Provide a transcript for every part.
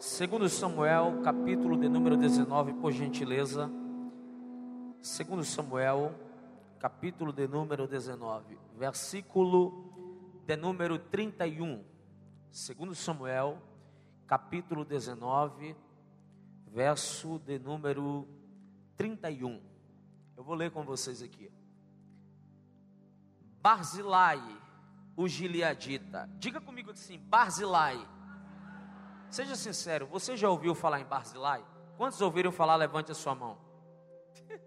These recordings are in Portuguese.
Segundo Samuel, capítulo de número 19, por gentileza. Segundo Samuel, capítulo de número 19, versículo de número 31. Segundo Samuel, capítulo 19, verso de número 31. Eu vou ler com vocês aqui. Barzilai, o gileadita. Diga comigo assim, Barzilai Seja sincero, você já ouviu falar em Barzilai? Quantos ouviram falar? Levante a sua mão.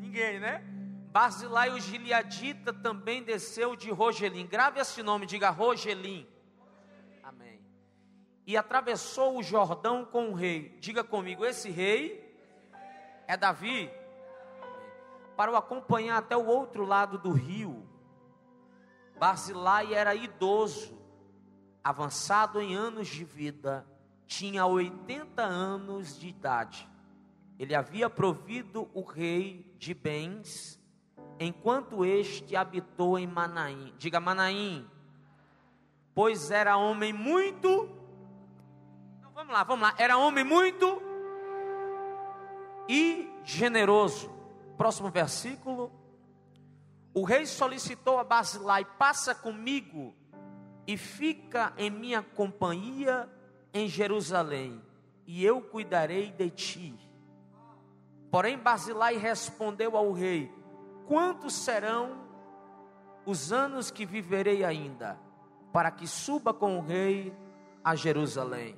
Ninguém, né? Barzilai, o Gileadita, também desceu de Rogelim. Grave esse nome, diga Rogelim. Amém. E atravessou o Jordão com o rei. Diga comigo, esse rei é Davi. Para o acompanhar até o outro lado do rio. Barzilai era idoso avançado em anos de vida, tinha 80 anos de idade. Ele havia provido o rei de bens, enquanto este habitou em Manaim. Diga Manaim, pois era homem muito. Então, vamos lá, vamos lá. Era homem muito e generoso. Próximo versículo. O rei solicitou a Basilai: passa comigo e fica em minha companhia em Jerusalém, e eu cuidarei de ti. Porém, Basilai respondeu ao rei: Quantos serão os anos que viverei ainda, para que suba com o rei a Jerusalém?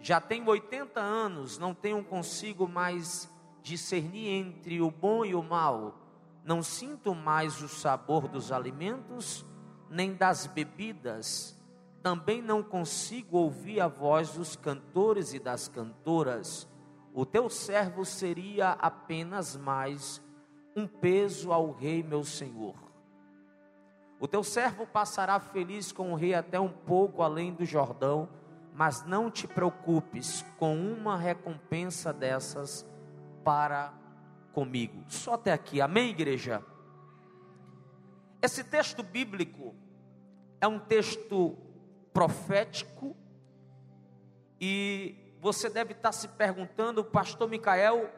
Já tenho 80 anos, não tenho consigo mais discernir entre o bom e o mal, não sinto mais o sabor dos alimentos nem das bebidas, também não consigo ouvir a voz dos cantores e das cantoras. O teu servo seria apenas mais um peso ao rei meu senhor. O teu servo passará feliz com o rei até um pouco além do Jordão, mas não te preocupes com uma recompensa dessas para comigo. Só até aqui, amém, igreja? Esse texto bíblico é um texto profético e você deve estar se perguntando, pastor Micael,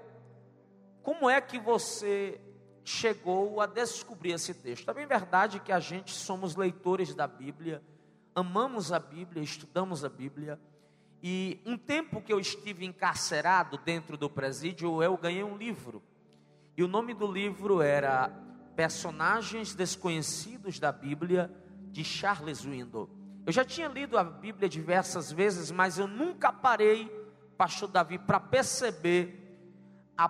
como é que você chegou a descobrir esse texto? É bem verdade que a gente somos leitores da Bíblia, amamos a Bíblia, estudamos a Bíblia. E um tempo que eu estive encarcerado dentro do presídio, eu ganhei um livro. E o nome do livro era personagens desconhecidos da Bíblia de Charles Window. Eu já tinha lido a Bíblia diversas vezes, mas eu nunca parei, pastor Davi, para perceber a,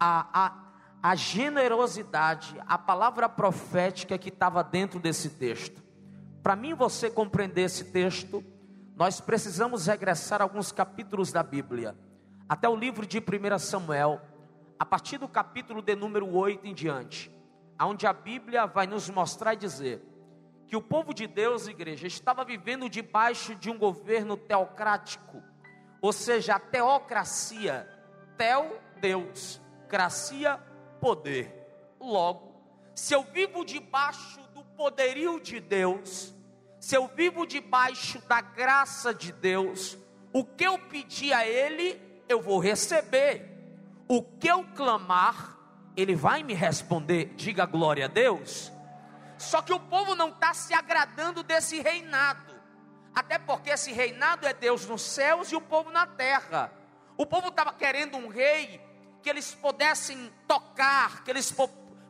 a, a, a generosidade, a palavra profética que estava dentro desse texto. Para mim, você compreender esse texto, nós precisamos regressar alguns capítulos da Bíblia, até o livro de 1 Samuel, a partir do capítulo de número 8 em diante onde a Bíblia vai nos mostrar e dizer que o povo de Deus, igreja, estava vivendo debaixo de um governo teocrático, ou seja, a teocracia, teo, Deus, cracia, poder. Logo, se eu vivo debaixo do poderio de Deus, se eu vivo debaixo da graça de Deus, o que eu pedir a Ele, eu vou receber. O que eu clamar, ele vai me responder, diga glória a Deus. Só que o povo não está se agradando desse reinado, até porque esse reinado é Deus nos céus e o povo na terra. O povo estava querendo um rei que eles pudessem tocar, que eles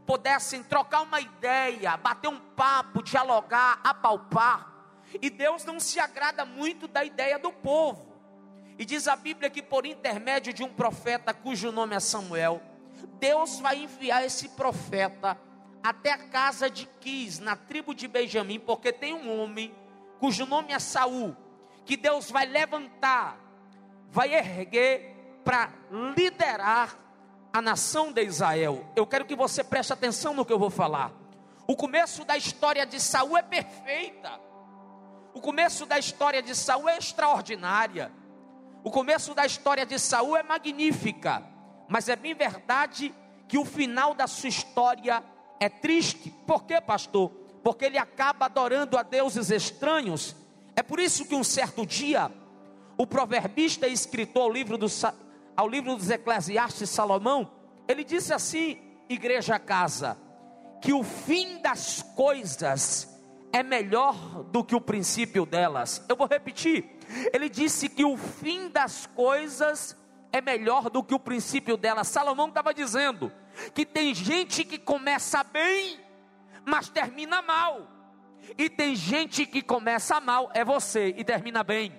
pudessem trocar uma ideia, bater um papo, dialogar, apalpar. E Deus não se agrada muito da ideia do povo. E diz a Bíblia que por intermédio de um profeta cujo nome é Samuel, Deus vai enviar esse profeta até a casa de Quis, na tribo de Benjamim, porque tem um homem cujo nome é Saul, que Deus vai levantar, vai erguer para liderar a nação de Israel. Eu quero que você preste atenção no que eu vou falar. O começo da história de Saul é perfeita. O começo da história de Saul é extraordinária. O começo da história de Saul é magnífica. Mas é bem verdade que o final da sua história é triste. Por quê, pastor? Porque ele acaba adorando a deuses estranhos. É por isso que um certo dia o proverbista e escritor ao livro, do, ao livro dos Eclesiastes Salomão, ele disse assim, igreja casa, que o fim das coisas é melhor do que o princípio delas. Eu vou repetir. Ele disse que o fim das coisas é melhor do que o princípio delas. Salomão estava dizendo que tem gente que começa bem, mas termina mal. E tem gente que começa mal, é você, e termina bem.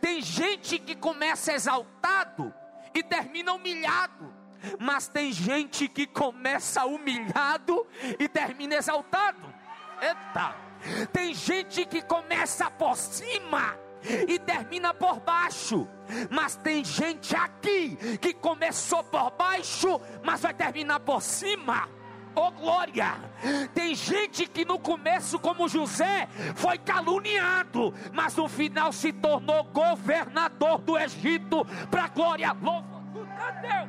Tem gente que começa exaltado e termina humilhado. Mas tem gente que começa humilhado e termina exaltado. Eita! Tem gente que começa por cima e termina por baixo. Mas tem gente aqui que começou por baixo, mas vai terminar por cima. Oh glória! Tem gente que no começo, como José, foi caluniado, mas no final se tornou governador do Egito, para glória. Louva! Deus!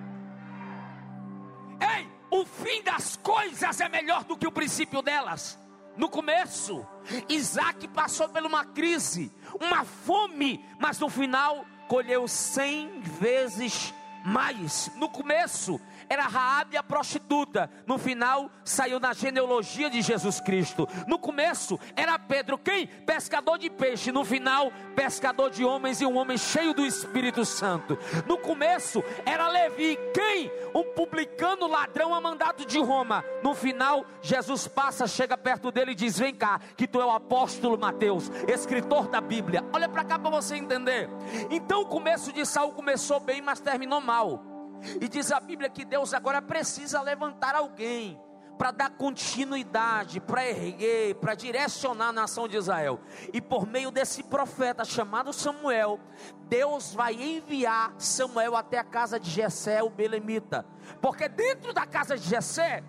Ei, o fim das coisas é melhor do que o princípio delas. No começo, Isaac passou por uma crise, uma fome, mas no final colheu cem vezes mais. No começo, era Raabe a prostituta. No final, saiu na genealogia de Jesus Cristo. No começo, era Pedro quem? Pescador de peixe. No final, pescador de homens e um homem cheio do Espírito Santo. No começo, era Levi quem? Um publicano ladrão a mandado de Roma. No final, Jesus passa, chega perto dele e diz: Vem cá, que tu é o apóstolo Mateus, escritor da Bíblia. Olha para cá para você entender. Então, o começo de Saul começou bem, mas terminou mal. E diz a Bíblia que Deus agora precisa levantar alguém para dar continuidade, para erguer, para direcionar a nação de Israel. E por meio desse profeta chamado Samuel, Deus vai enviar Samuel até a casa de Jessé, o belemita. Porque dentro da casa de Jessé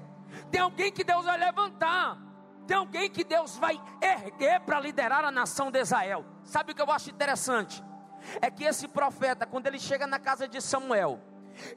tem alguém que Deus vai levantar. Tem alguém que Deus vai erguer para liderar a nação de Israel. Sabe o que eu acho interessante? É que esse profeta, quando ele chega na casa de Samuel,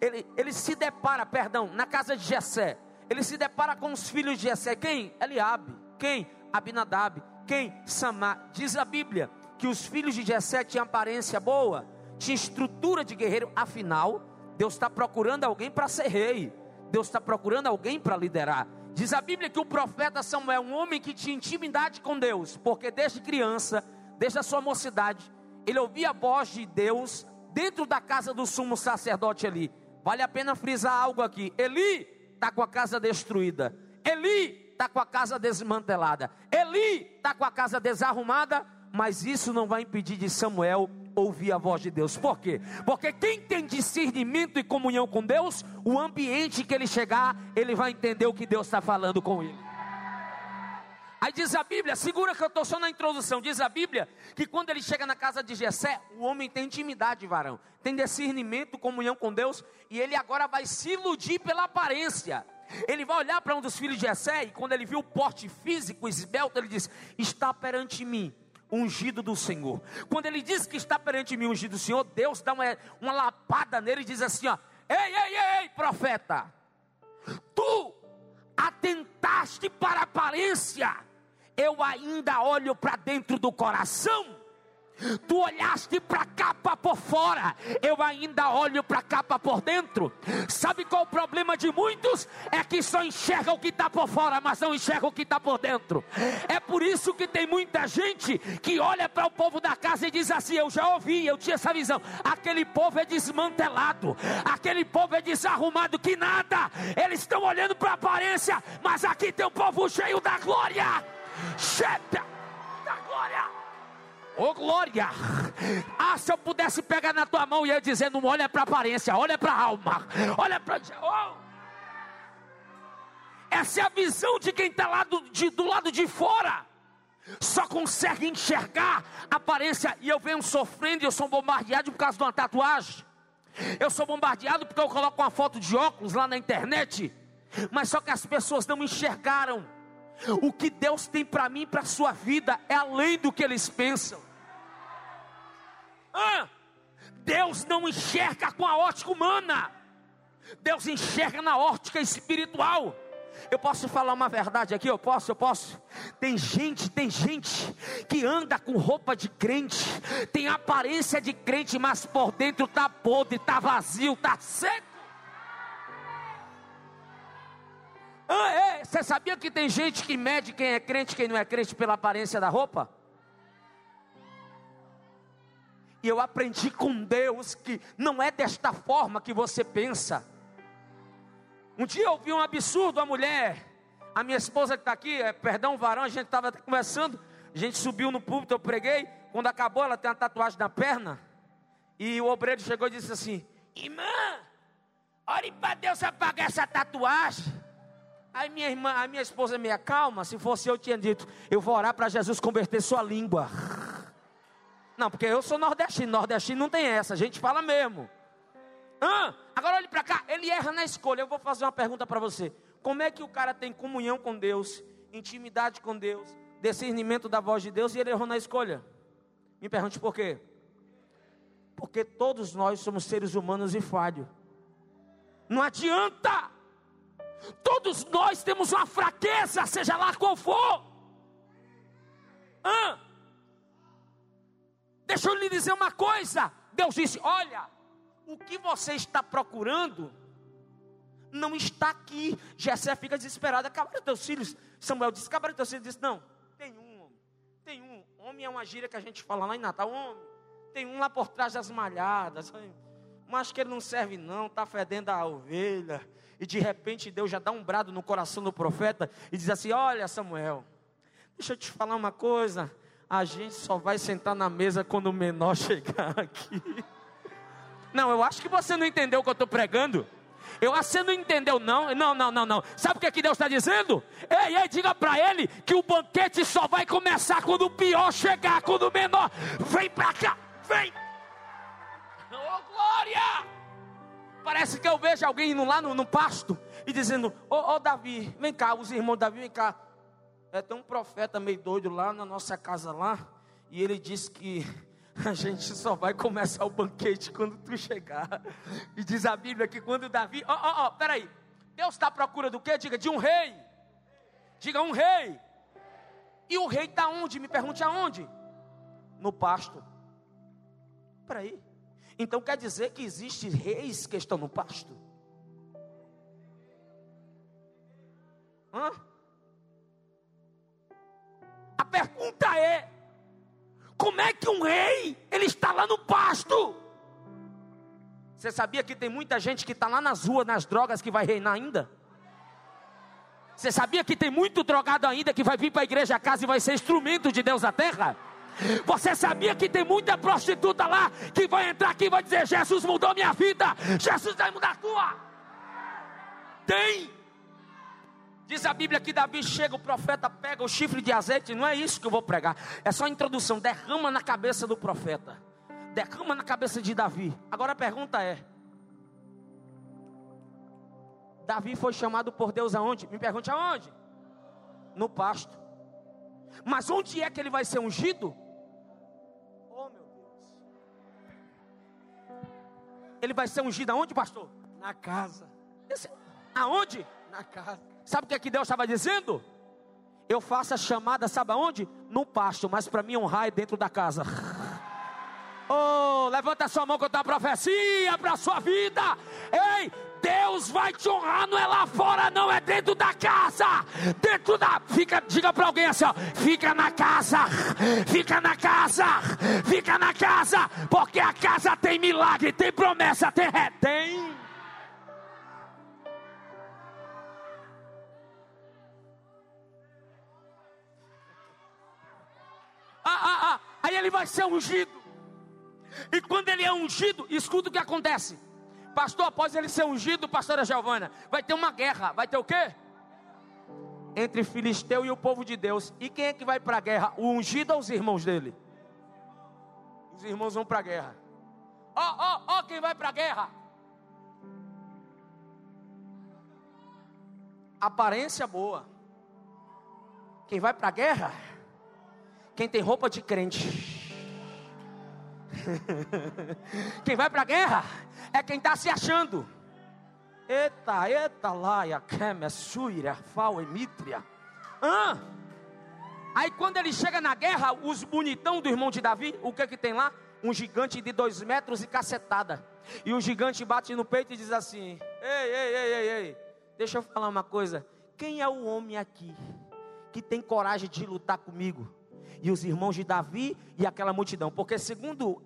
ele, ele se depara, perdão, na casa de Jessé. Ele se depara com os filhos de Jessé. Quem? Eliabe. Quem? Abinadab. Quem? Samar. Diz a Bíblia que os filhos de Jessé tinham aparência boa, tinha estrutura de guerreiro. Afinal, Deus está procurando alguém para ser rei. Deus está procurando alguém para liderar. Diz a Bíblia que o profeta Samuel, um homem que tinha intimidade com Deus, porque desde criança, desde a sua mocidade, ele ouvia a voz de Deus dentro da casa do sumo sacerdote ali. Vale a pena frisar algo aqui. Eli está com a casa destruída. Eli está com a casa desmantelada. Eli está com a casa desarrumada. Mas isso não vai impedir de Samuel ouvir a voz de Deus. Por quê? Porque quem tem discernimento e comunhão com Deus, o ambiente que ele chegar, ele vai entender o que Deus está falando com ele. Aí diz a Bíblia, segura que eu estou só na introdução. Diz a Bíblia que quando ele chega na casa de Jessé, o homem tem intimidade, varão, tem discernimento, comunhão com Deus, e ele agora vai se iludir pela aparência. Ele vai olhar para um dos filhos de Jessé, e quando ele viu o porte físico esbelto, ele diz: Está perante mim ungido do Senhor. Quando ele diz que está perante mim ungido do Senhor, Deus dá uma, uma lapada nele e diz assim: ó, Ei, ei, ei, profeta, tu atentaste para a aparência eu ainda olho para dentro do coração. Tu olhaste para a capa por fora, eu ainda olho para a capa por dentro. Sabe qual o problema de muitos? É que só enxerga o que está por fora, mas não enxerga o que está por dentro. É por isso que tem muita gente que olha para o povo da casa e diz assim: Eu já ouvi, eu tinha essa visão. Aquele povo é desmantelado, aquele povo é desarrumado, que nada. Eles estão olhando para a aparência, mas aqui tem um povo cheio da glória. Cheta da glória. Ô oh, glória! Ah, se eu pudesse pegar na tua mão e eu dizer, não olha para aparência, olha para a alma, olha para. Oh. Essa é a visão de quem está lá do, de, do lado de fora. Só consegue enxergar aparência. E eu venho sofrendo, eu sou bombardeado por causa de uma tatuagem. Eu sou bombardeado porque eu coloco uma foto de óculos lá na internet. Mas só que as pessoas não enxergaram o que Deus tem para mim e para a sua vida é além do que eles pensam. Ah, Deus não enxerga com a ótica humana, Deus enxerga na ótica espiritual. Eu posso falar uma verdade aqui? Eu posso, eu posso. Tem gente, tem gente que anda com roupa de crente, tem aparência de crente, mas por dentro tá podre, tá vazio, tá seco. Ah, é, você sabia que tem gente que mede quem é crente e quem não é crente pela aparência da roupa? E eu aprendi com Deus que não é desta forma que você pensa. Um dia eu vi um absurdo, a mulher, a minha esposa que está aqui, é, perdão, varão, a gente estava conversando, a gente subiu no púlpito, eu preguei, quando acabou ela tem uma tatuagem na perna, e o obreiro chegou e disse assim, irmã, ore para Deus apagar essa tatuagem. Aí minha irmã, a minha esposa me calma, se fosse eu tinha dito, eu vou orar para Jesus converter sua língua. Não, porque eu sou nordestino, nordestino não tem essa, a gente fala mesmo. Ah, agora olhe para cá, ele erra na escolha. Eu vou fazer uma pergunta para você. Como é que o cara tem comunhão com Deus, intimidade com Deus, discernimento da voz de Deus e ele errou na escolha? Me pergunte por quê? Porque todos nós somos seres humanos e falhos. Não adianta. Todos nós temos uma fraqueza, seja lá qual for. Ah, deixa eu lhe dizer uma coisa. Deus disse: Olha, o que você está procurando não está aqui. Jessé fica desesperado. Acabaram teus filhos. Samuel disse: Acabaram teus filhos. Disse: Não, tem um homem. Tem um. Homem é uma gíria que a gente fala lá em Natal. Homem. Tem um lá por trás das malhadas. Mas que ele não serve, não. Está fedendo a ovelha. E de repente Deus já dá um brado no coração do profeta e diz assim: Olha, Samuel, deixa eu te falar uma coisa. A gente só vai sentar na mesa quando o menor chegar aqui. Não, eu acho que você não entendeu o que eu estou pregando. Eu acho que você não entendeu, não. Não, não, não, não. Sabe o que, é que Deus está dizendo? Ei, ei, diga para ele que o banquete só vai começar quando o pior chegar, quando o menor. Vem para cá, vem. Oh, glória! Parece que eu vejo alguém indo lá no, no pasto e dizendo: Ô oh, oh, Davi, vem cá, os irmãos Davi, vem cá. É, tem um profeta meio doido lá na nossa casa lá, e ele disse que a gente só vai começar o banquete quando tu chegar. E diz a Bíblia que quando Davi. Ó, ó, ó, peraí. Deus está à procura do quê? Diga, de um rei. Diga, um rei. E o rei está onde? Me pergunte aonde? No pasto. Peraí. Então quer dizer que existem reis que estão no pasto? Hã? A pergunta é: como é que um rei, ele está lá no pasto? Você sabia que tem muita gente que está lá nas ruas, nas drogas, que vai reinar ainda? Você sabia que tem muito drogado ainda que vai vir para a igreja a casa e vai ser instrumento de Deus na terra? Você sabia que tem muita prostituta lá que vai entrar aqui e vai dizer: Jesus mudou minha vida, Jesus vai mudar a tua? Tem. Diz a Bíblia que Davi chega, o profeta pega o chifre de azeite, não é isso que eu vou pregar, é só a introdução, derrama na cabeça do profeta, derrama na cabeça de Davi. Agora a pergunta é: Davi foi chamado por Deus aonde? Me pergunte aonde? No pasto. Mas onde é que ele vai ser ungido? Oh meu Deus. Ele vai ser ungido aonde, pastor? Na casa. Esse, aonde? Na casa. Sabe o que, é que Deus estava dizendo? Eu faço a chamada, sabe aonde? No pasto, mas para mim honrar é dentro da casa. Oh, levanta sua mão com a profecia para a sua vida. Ei, Deus vai te honrar, não é lá fora, não, é dentro da casa. Dentro da. Fica, diga para alguém assim: ó, fica na casa, fica na casa, fica na casa, porque a casa tem milagre, tem promessa, tem. Tem. ah, ah, ah. Aí ele vai ser ungido. E quando ele é ungido, escuta o que acontece. Pastor, após ele ser ungido, pastora Giovana, vai ter uma guerra. Vai ter o quê? Entre Filisteu e o povo de Deus. E quem é que vai para a guerra? O ungido ou os irmãos dele? Os irmãos vão para a guerra. Ó, ó, ó, quem vai para a guerra? Aparência boa. Quem vai para a guerra? Quem tem roupa de crente. Quem vai para a guerra é quem está se achando. Eita, eita, laia, suira, fal, emitria. Ah! Aí quando ele chega na guerra, os bonitão do irmão de Davi, o que que tem lá? Um gigante de dois metros e cacetada. E o gigante bate no peito e diz assim: Ei, ei, ei, ei, ei, deixa eu falar uma coisa. Quem é o homem aqui que tem coragem de lutar comigo? E os irmãos de Davi e aquela multidão, porque segundo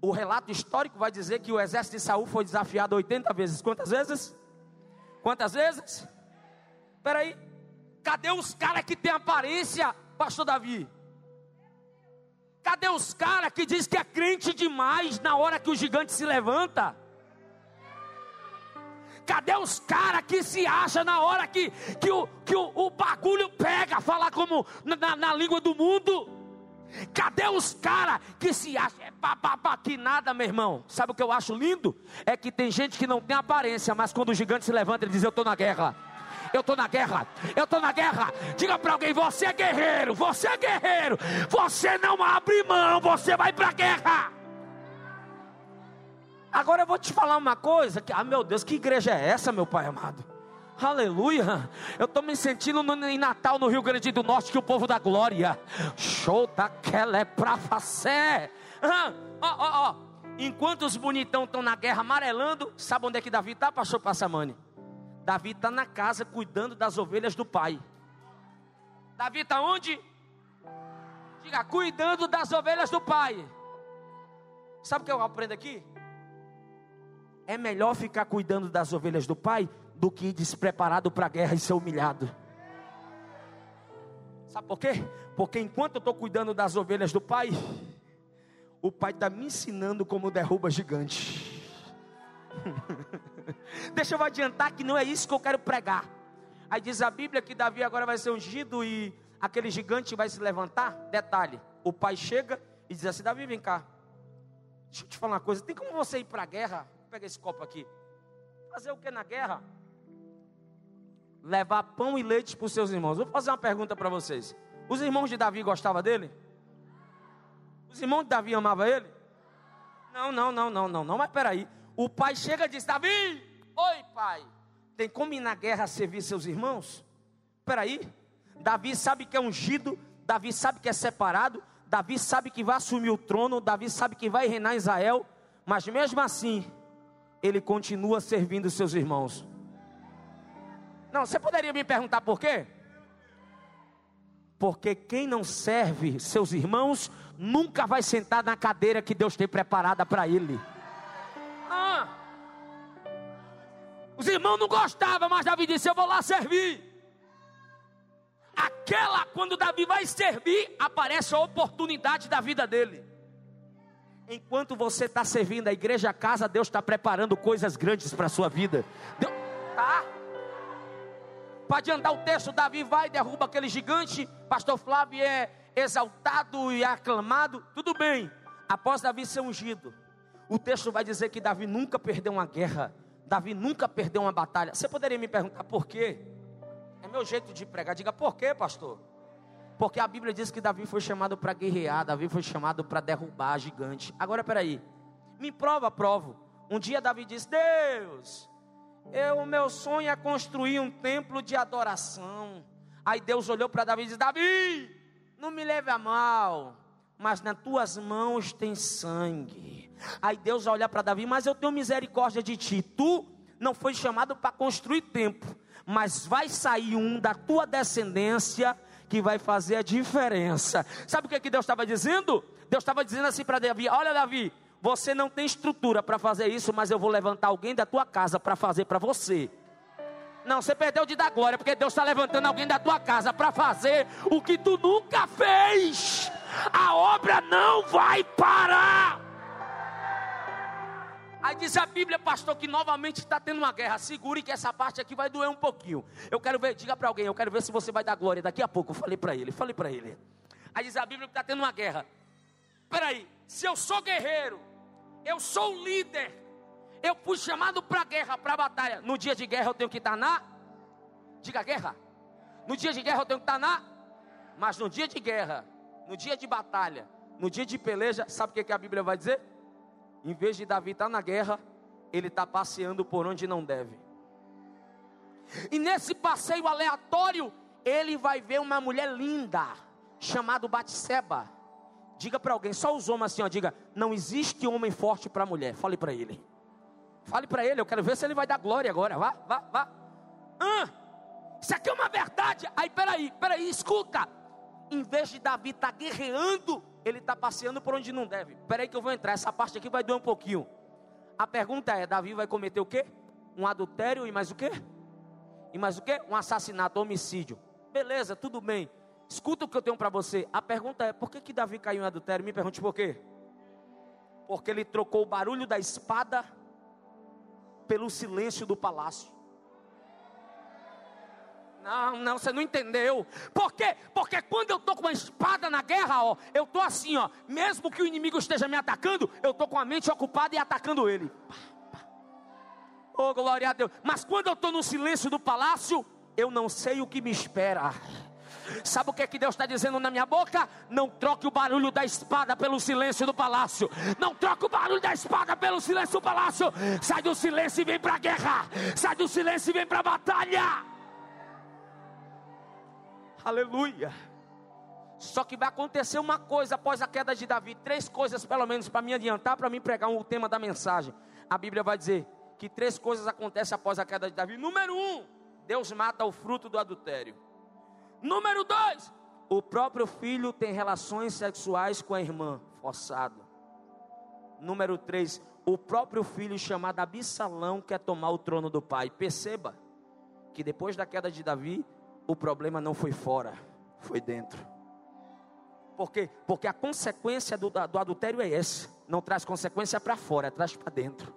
o relato histórico vai dizer que o exército de Saul foi desafiado 80 vezes. Quantas vezes? Quantas vezes? Espera aí. Cadê os caras que têm aparência, pastor Davi? Cadê os caras que diz que é crente demais na hora que o gigante se levanta? Cadê os caras que se acham na hora que, que, o, que o, o bagulho pega, falar como na, na língua do mundo? Cadê os caras que se acham? É bababá, que nada, meu irmão. Sabe o que eu acho lindo? É que tem gente que não tem aparência, mas quando o gigante se levanta, ele diz: Eu estou na guerra. Eu estou na guerra, eu estou na guerra. Diga para alguém: você é guerreiro, você é guerreiro. Você não abre mão, você vai para a guerra. Agora eu vou te falar uma coisa: que, ah, meu Deus, que igreja é essa, meu Pai amado? Aleluia. Eu estou me sentindo no, em Natal, no Rio Grande do Norte, que o povo da glória. Show daquela é pra fazer. Ó, ó, ó. Enquanto os bonitão estão na guerra amarelando, sabe onde é que Davi está, pastor Passamani? Davi está na casa cuidando das ovelhas do pai. Davi está onde? Diga, cuidando das ovelhas do pai. Sabe o que eu aprendo aqui? É melhor ficar cuidando das ovelhas do pai do que despreparado para a guerra e ser humilhado. Sabe por quê? Porque enquanto eu estou cuidando das ovelhas do pai, o pai está me ensinando como derruba gigante. Deixa eu adiantar que não é isso que eu quero pregar. Aí diz a Bíblia que Davi agora vai ser ungido e aquele gigante vai se levantar. Detalhe: o pai chega e diz assim: Davi, vem cá. Deixa eu te falar uma coisa: tem como você ir para a guerra? Pega esse copo aqui. Fazer o que na guerra? Levar pão e leite para os seus irmãos. Vou fazer uma pergunta para vocês. Os irmãos de Davi gostavam dele? Os irmãos de Davi amavam ele? Não, não, não, não, não, não. Mas peraí. O pai chega e diz: Davi, oi pai, tem como ir na guerra servir seus irmãos? Peraí. Davi sabe que é ungido, Davi sabe que é separado, Davi sabe que vai assumir o trono, Davi sabe que vai reinar Israel, mas mesmo assim, ele continua servindo seus irmãos. Não, você poderia me perguntar por quê? Porque quem não serve seus irmãos nunca vai sentar na cadeira que Deus tem preparada para ele. Ah, os irmãos não gostavam, mas Davi disse: Eu vou lá servir. Aquela, quando Davi vai servir, aparece a oportunidade da vida dele. Enquanto você está servindo a igreja a casa, Deus está preparando coisas grandes para a sua vida. Deus, tá? Para adiantar o texto, Davi vai, derruba aquele gigante. Pastor Flávio é exaltado e aclamado. Tudo bem. Após Davi ser ungido, o texto vai dizer que Davi nunca perdeu uma guerra. Davi nunca perdeu uma batalha. Você poderia me perguntar por quê? É meu jeito de pregar. Diga por quê, pastor? Porque a Bíblia diz que Davi foi chamado para guerrear, Davi foi chamado para derrubar gigante. Agora peraí, me prova, provo. Um dia Davi disse: Deus, eu, o meu sonho é construir um templo de adoração. Aí Deus olhou para Davi e disse: Davi, não me leve a mal, mas nas tuas mãos tem sangue. Aí Deus vai olhar para Davi, mas eu tenho misericórdia de ti. Tu não foi chamado para construir templo, mas vai sair um da tua descendência que vai fazer a diferença. Sabe o que, que Deus estava dizendo? Deus estava dizendo assim para Davi: Olha, Davi, você não tem estrutura para fazer isso, mas eu vou levantar alguém da tua casa para fazer para você. Não, você perdeu de dar glória, porque Deus está levantando alguém da tua casa para fazer o que tu nunca fez. A obra não vai parar. Aí diz a Bíblia, pastor, que novamente está tendo uma guerra. Segure que essa parte aqui vai doer um pouquinho. Eu quero ver, diga para alguém, eu quero ver se você vai dar glória daqui a pouco. Eu falei para ele, falei para ele. Aí diz a Bíblia que está tendo uma guerra. Peraí, se eu sou guerreiro, eu sou o líder. Eu fui chamado para a guerra, para a batalha. No dia de guerra eu tenho que estar na. Diga guerra. No dia de guerra eu tenho que estar na. Mas no dia de guerra, no dia de batalha, no dia de peleja, sabe o que, que a Bíblia vai dizer? Em vez de Davi estar na guerra, ele está passeando por onde não deve. E nesse passeio aleatório, ele vai ver uma mulher linda, chamada Batseba. Diga para alguém, só os homens assim, ó, diga, não existe homem forte para mulher. Fale para ele. Fale para ele, eu quero ver se ele vai dar glória agora. Vá, vá, vá. Isso aqui é uma verdade. Aí, peraí, peraí, escuta. Em vez de Davi estar tá guerreando, ele está passeando por onde não deve. Peraí que eu vou entrar, essa parte aqui vai doer um pouquinho. A pergunta é: Davi vai cometer o quê? Um adultério e mais o quê? E mais o quê? Um assassinato, homicídio. Beleza, tudo bem. Escuta o que eu tenho para você. A pergunta é: por que, que Davi caiu em adultério? Me pergunte por quê. Porque ele trocou o barulho da espada pelo silêncio do palácio. Não, não, você não entendeu. Por quê? Porque quando eu estou com uma espada na guerra, ó, eu estou assim, ó. Mesmo que o inimigo esteja me atacando, eu estou com a mente ocupada e atacando ele. Oh, glória a Deus. Mas quando eu estou no silêncio do palácio, eu não sei o que me espera. Sabe o que é que Deus está dizendo na minha boca? Não troque o barulho da espada pelo silêncio do palácio. Não troque o barulho da espada pelo silêncio do palácio. Sai do silêncio e vem para a guerra. Sai do silêncio e vem para a batalha. Aleluia. Só que vai acontecer uma coisa após a queda de Davi. Três coisas, pelo menos, para me adiantar, para mim pregar o tema da mensagem. A Bíblia vai dizer que três coisas acontecem após a queda de Davi. Número um, Deus mata o fruto do adultério. Número dois, o próprio filho tem relações sexuais com a irmã, forçado. Número três, o próprio filho chamado Absalão quer tomar o trono do pai. Perceba que depois da queda de Davi, o problema não foi fora, foi dentro. Por quê? Porque a consequência do, do adultério é essa. Não traz consequência para fora, traz para dentro.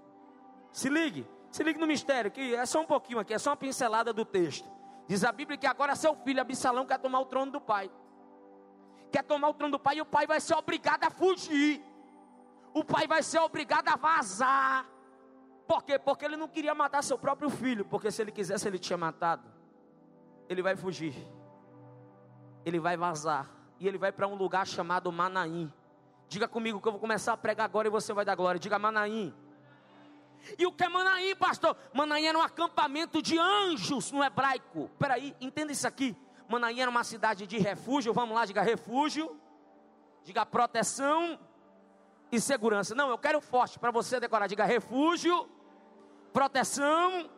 Se ligue, se ligue no mistério, que é só um pouquinho aqui, é só uma pincelada do texto. Diz a Bíblia que agora seu filho Absalão quer tomar o trono do pai. Quer tomar o trono do pai e o pai vai ser obrigado a fugir. O pai vai ser obrigado a vazar. Por quê? Porque ele não queria matar seu próprio filho. Porque se ele quisesse, ele tinha matado. Ele vai fugir. Ele vai vazar. E ele vai para um lugar chamado Manaim. Diga comigo que eu vou começar a pregar agora e você vai dar glória. Diga Manaim. E o que é Manaim, pastor? Manaim era um acampamento de anjos no hebraico. Peraí, entenda isso aqui. Manaim era uma cidade de refúgio. Vamos lá, diga refúgio. Diga proteção e segurança. Não, eu quero forte para você decorar. Diga refúgio, proteção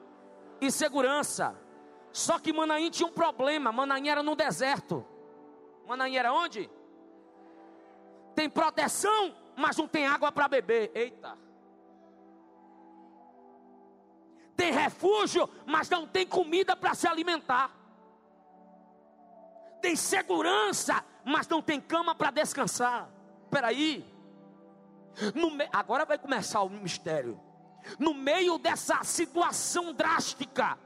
e segurança. Só que Manaim tinha um problema. Manaim era no deserto. Manaim era onde? Tem proteção, mas não tem água para beber. Eita. Tem refúgio, mas não tem comida para se alimentar. Tem segurança, mas não tem cama para descansar. Espera aí. Me... Agora vai começar o mistério. No meio dessa situação drástica,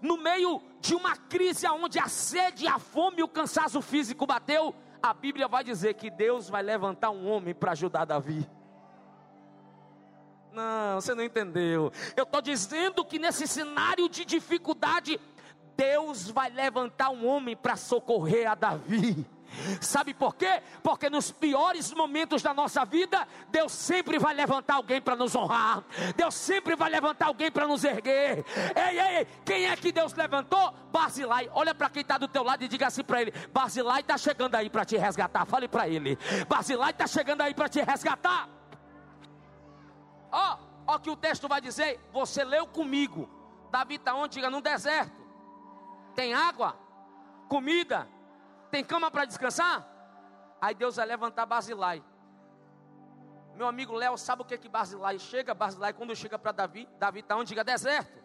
no meio de uma crise onde a sede, a fome e o cansaço físico bateu, a Bíblia vai dizer que Deus vai levantar um homem para ajudar Davi. Não, você não entendeu. Eu estou dizendo que nesse cenário de dificuldade, Deus vai levantar um homem para socorrer a Davi. Sabe por quê? Porque nos piores momentos da nossa vida, Deus sempre vai levantar alguém para nos honrar. Deus sempre vai levantar alguém para nos erguer. Ei, ei, quem é que Deus levantou? Basilai. Olha para quem está do teu lado e diga assim para ele: Basilai está chegando aí para te resgatar. Fale para ele: Basilai está chegando aí para te resgatar. Ó, ó que o texto vai dizer, você leu comigo. Davi está onde? Diga, no deserto. Tem água, comida, tem cama para descansar? Aí Deus vai levantar Basilai. Meu amigo Léo, sabe o que que Basilai chega? Basilai, quando chega para Davi, Davi está onde? Diga deserto.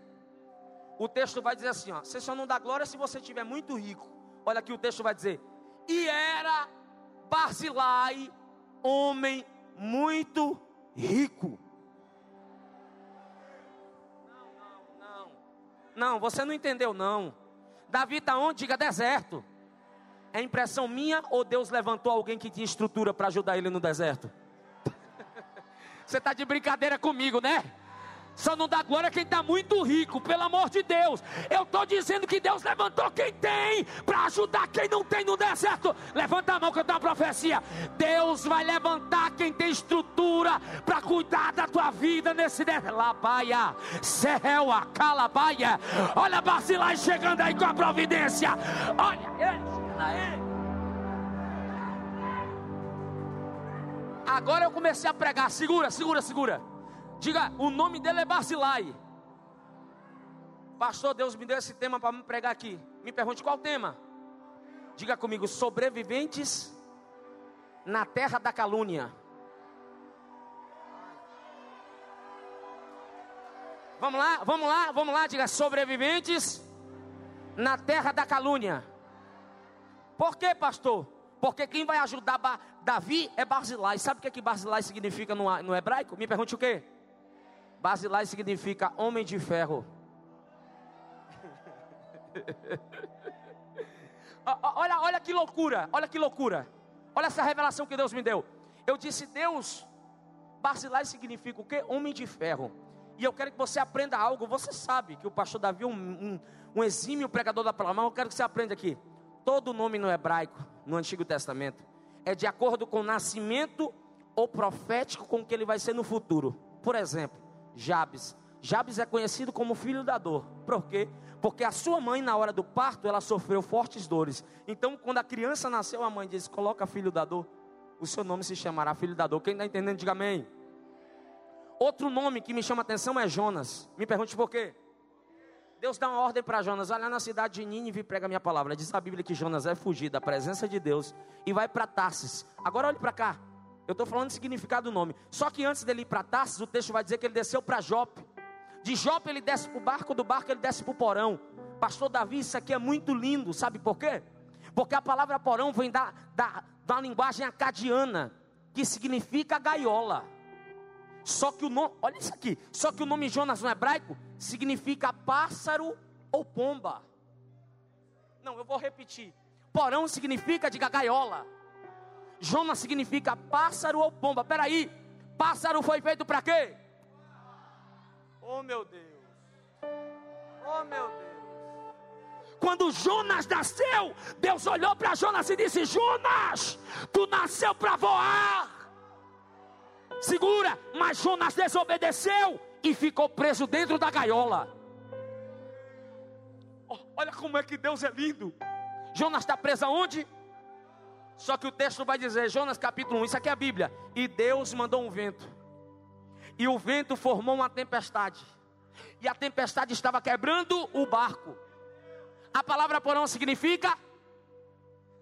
O texto vai dizer assim: ó, você só não dá glória se você estiver muito rico. Olha aqui o texto vai dizer: E era Basilai, homem muito rico. Não, você não entendeu, não. Davi está onde? Diga deserto. É impressão minha ou Deus levantou alguém que tinha estrutura para ajudar ele no deserto? você está de brincadeira comigo, né? Só não dá glória quem está muito rico, pelo amor de Deus. Eu estou dizendo que Deus levantou quem tem para ajudar quem não tem, não der certo. Levanta a mão que eu tenho uma profecia. Deus vai levantar quem tem estrutura para cuidar da tua vida nesse Labaia, Serrela, Calabaia. Olha Basilai chegando aí com a providência. Olha ele chegando aí. Agora eu comecei a pregar. Segura, segura, segura. Diga, o nome dele é Barzilai. Pastor, Deus me deu esse tema para me pregar aqui. Me pergunte qual tema? Diga comigo, sobreviventes na terra da calúnia. Vamos lá, vamos lá, vamos lá, diga sobreviventes na terra da calúnia. Por quê, pastor? Porque quem vai ajudar Davi é Barzilai. Sabe o que, é que Barzilai significa no, no hebraico? Me pergunte o quê? Basilai significa homem de ferro. olha, olha que loucura, olha que loucura. Olha essa revelação que Deus me deu. Eu disse, Deus, Basilai significa o quê? Homem de ferro. E eu quero que você aprenda algo. Você sabe que o pastor Davi é um, um, um exímio pregador da palavra. Mas eu quero que você aprenda aqui. Todo nome no hebraico, no Antigo Testamento, é de acordo com o nascimento ou profético com o que ele vai ser no futuro. Por exemplo, Jabes. Jabes é conhecido como filho da dor. Por quê? Porque a sua mãe, na hora do parto, ela sofreu fortes dores. Então, quando a criança nasceu, a mãe disse: Coloca filho da dor. O seu nome se chamará filho da dor. Quem está entendendo, diga amém. Outro nome que me chama atenção é Jonas. Me pergunte por quê? Deus dá uma ordem para Jonas: olha na cidade de Nínive e prega minha palavra. Diz a Bíblia que Jonas é fugir da presença de Deus e vai para Tarsis. Agora olhe para cá. Eu estou falando do significado do nome. Só que antes dele ir para Tarsis, o texto vai dizer que ele desceu para Jope. De Jope ele desce para o barco, do barco ele desce para o porão. Pastor Davi, isso aqui é muito lindo, sabe por quê? Porque a palavra porão vem da, da, da linguagem acadiana, que significa gaiola. Só que o nome, olha isso aqui, só que o nome Jonas no hebraico significa pássaro ou pomba. Não, eu vou repetir. Porão significa, diga gaiola. Jonas significa pássaro ou pomba. Peraí, pássaro foi feito para quê? Oh meu Deus, oh meu Deus. Quando Jonas nasceu, Deus olhou para Jonas e disse: Jonas, tu nasceu para voar. Segura, mas Jonas desobedeceu e ficou preso dentro da gaiola. Oh, olha como é que Deus é lindo. Jonas está preso aonde? Só que o texto vai dizer, Jonas capítulo 1, isso aqui é a Bíblia. E Deus mandou um vento. E o vento formou uma tempestade. E a tempestade estava quebrando o barco. A palavra porão significa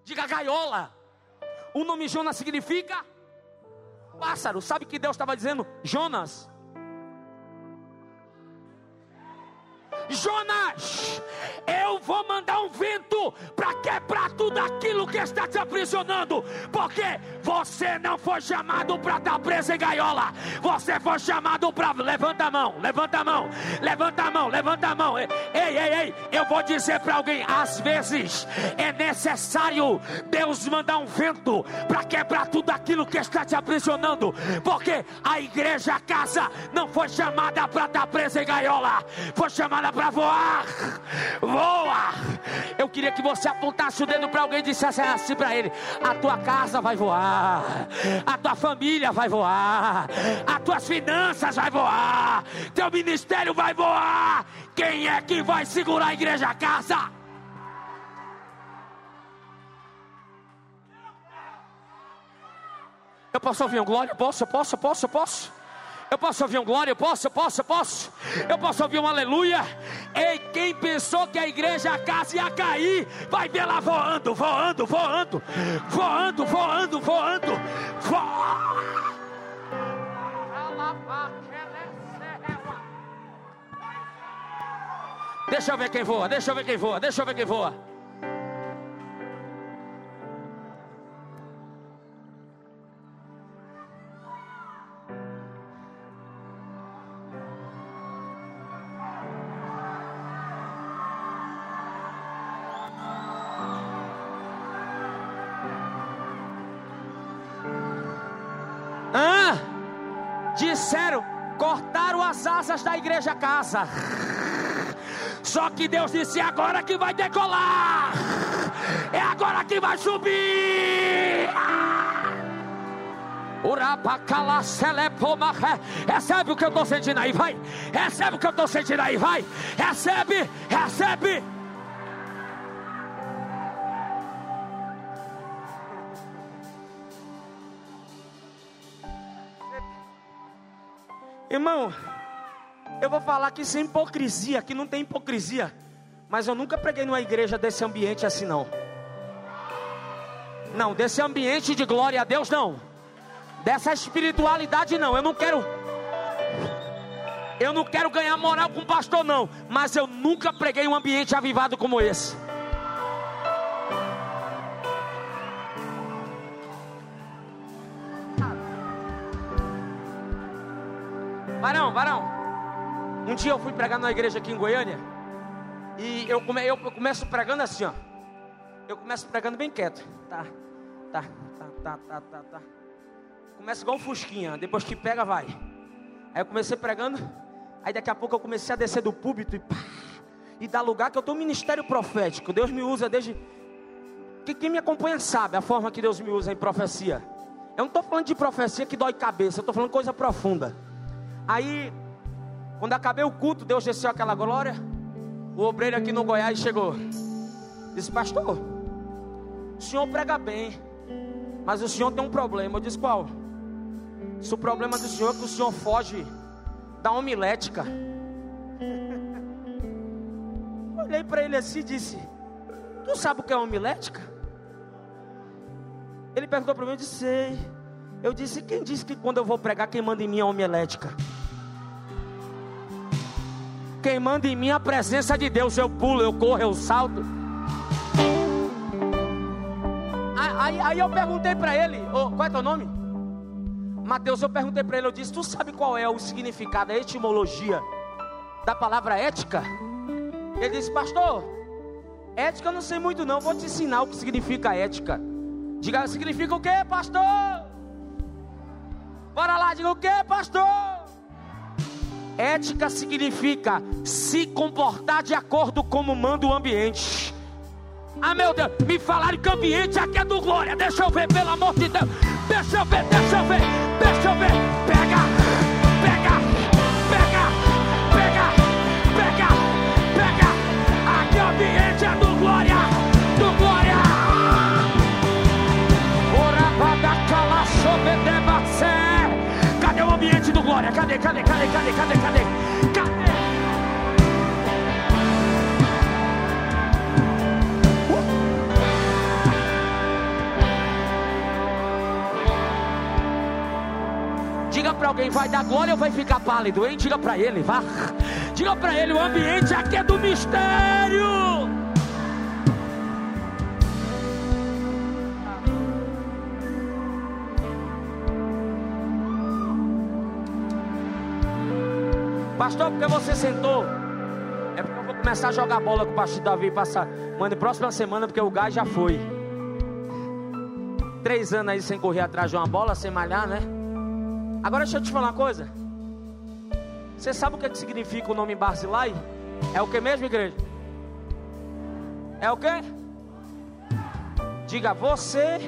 diga gaiola. O nome Jonas significa pássaro. Sabe que Deus estava dizendo? Jonas, Jonas, eu vou mandar um vento para quebrar tudo aquilo que está te aprisionando, porque você não foi chamado para estar preso em gaiola, você foi chamado para. Levanta a mão, levanta a mão, levanta a mão, levanta a mão. Ei, ei, ei, eu vou dizer para alguém: às vezes é necessário Deus mandar um vento para quebrar tudo aquilo que está te aprisionando, porque a igreja, a casa, não foi chamada para estar presa em gaiola, foi chamada para voar. Voa! Eu queria que você apontasse o dedo para alguém e dissesse assim para ele: A tua casa vai voar, a tua família vai voar, as tuas finanças vai voar, teu ministério vai voar. Quem é que vai segurar a igreja casa? Eu posso ouvir um glória? Posso, posso, posso, posso? Eu posso ouvir um glória? Eu posso, eu posso, eu posso. Eu posso ouvir um aleluia. Ei, quem pensou que a igreja, a casa ia cair, vai ver lá voando, voando, voando, voando, voando, voando. voando. Deixa eu ver quem voa, deixa eu ver quem voa, deixa eu ver quem voa. Disseram Cortaram as asas da igreja casa. Só que Deus disse: é agora que vai decolar. É agora que vai subir. Recebe o que eu estou sentindo aí, vai. Recebe o que eu estou sentindo aí, vai. Recebe, recebe. Irmão, eu vou falar aqui sem hipocrisia, que não tem hipocrisia. Mas eu nunca preguei numa igreja desse ambiente assim, não. Não, desse ambiente de glória a Deus, não. Dessa espiritualidade, não. Eu não quero. Eu não quero ganhar moral com pastor, não. Mas eu nunca preguei um ambiente avivado como esse. Varão, varão. Um dia eu fui pregar numa igreja aqui em Goiânia. E eu, come, eu, começo pregando assim, ó. Eu começo pregando bem quieto. Tá, tá, tá, tá, tá, tá, tá. Começa igual um fusquinha. Depois que pega, vai. Aí eu comecei pregando. Aí daqui a pouco eu comecei a descer do púlpito e pá. E dá lugar que eu estou no ministério profético. Deus me usa desde. Que quem me acompanha sabe a forma que Deus me usa em profecia. Eu não estou falando de profecia que dói cabeça, eu estou falando coisa profunda. Aí, quando acabei o culto, Deus desceu aquela glória. O obreiro aqui no Goiás chegou. Disse, pastor, o senhor prega bem, mas o senhor tem um problema. Eu disse, qual? Se o problema do senhor é que o senhor foge da homilética. Olhei para ele assim e disse: Tu sabe o que é homilética? Ele perguntou para mim, eu disse: Sei. Eu disse: Quem disse que quando eu vou pregar, quem manda em mim é homilética? Quem manda em mim a presença de Deus. Eu pulo, eu corro, eu salto. Aí, aí eu perguntei para ele: oh, Qual é teu nome? Mateus, eu perguntei para ele: Eu disse, Tu sabe qual é o significado, a etimologia da palavra ética? Ele disse: Pastor, ética eu não sei muito, não. Vou te ensinar o que significa ética. Diga, significa o que, pastor? Bora lá, diga o que, pastor? Ética significa se comportar de acordo com como manda o ambiente. Ah, meu Deus, me falaram que o ambiente aqui é do glória. Deixa eu ver, pelo amor de Deus. Deixa eu ver, deixa eu ver, deixa eu ver. Glória? Cadê, cadê, cadê, cadê, cadê, cadê? Cadê? Diga para alguém, vai dar glória ou vai ficar pálido, hein? Diga para ele, vá. Diga para ele, o ambiente aqui é do mistério. Pastor, porque você sentou? É porque eu vou começar a jogar bola com o pastor Davi passar. Mano, próxima semana, porque o gás já foi. Três anos aí sem correr atrás de uma bola, sem malhar, né? Agora deixa eu te falar uma coisa. Você sabe o que, é que significa o nome Barzilai? É o que mesmo, igreja? É o que? Diga, você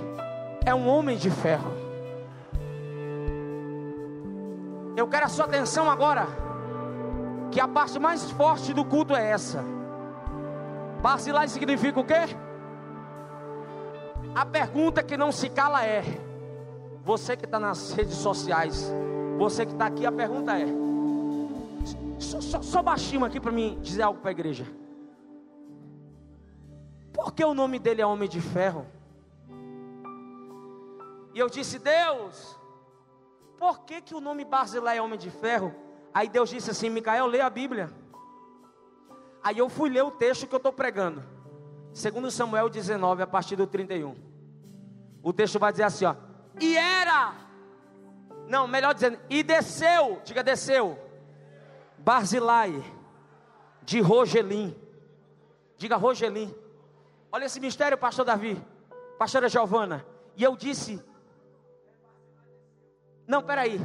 é um homem de ferro. Eu quero a sua atenção agora que a parte mais forte do culto é essa. Vacilar significa o quê? A pergunta que não se cala é: você que está nas redes sociais, você que está aqui, a pergunta é: só, só, só baixinho aqui para mim dizer algo para a igreja. Por que o nome dele é Homem de Ferro? E eu disse: Deus, por que, que o nome Barzilai é Homem de Ferro? Aí Deus disse assim: Micael, lê a Bíblia. Aí eu fui ler o texto que eu estou pregando. Segundo Samuel 19, a partir do 31. O texto vai dizer assim, ó. E era. Não, melhor dizendo, e desceu, diga desceu. Barzilai de Rogelim. Diga Rogelim. Olha esse mistério, pastor Davi. Pastora Giovana. E eu disse: Não, peraí.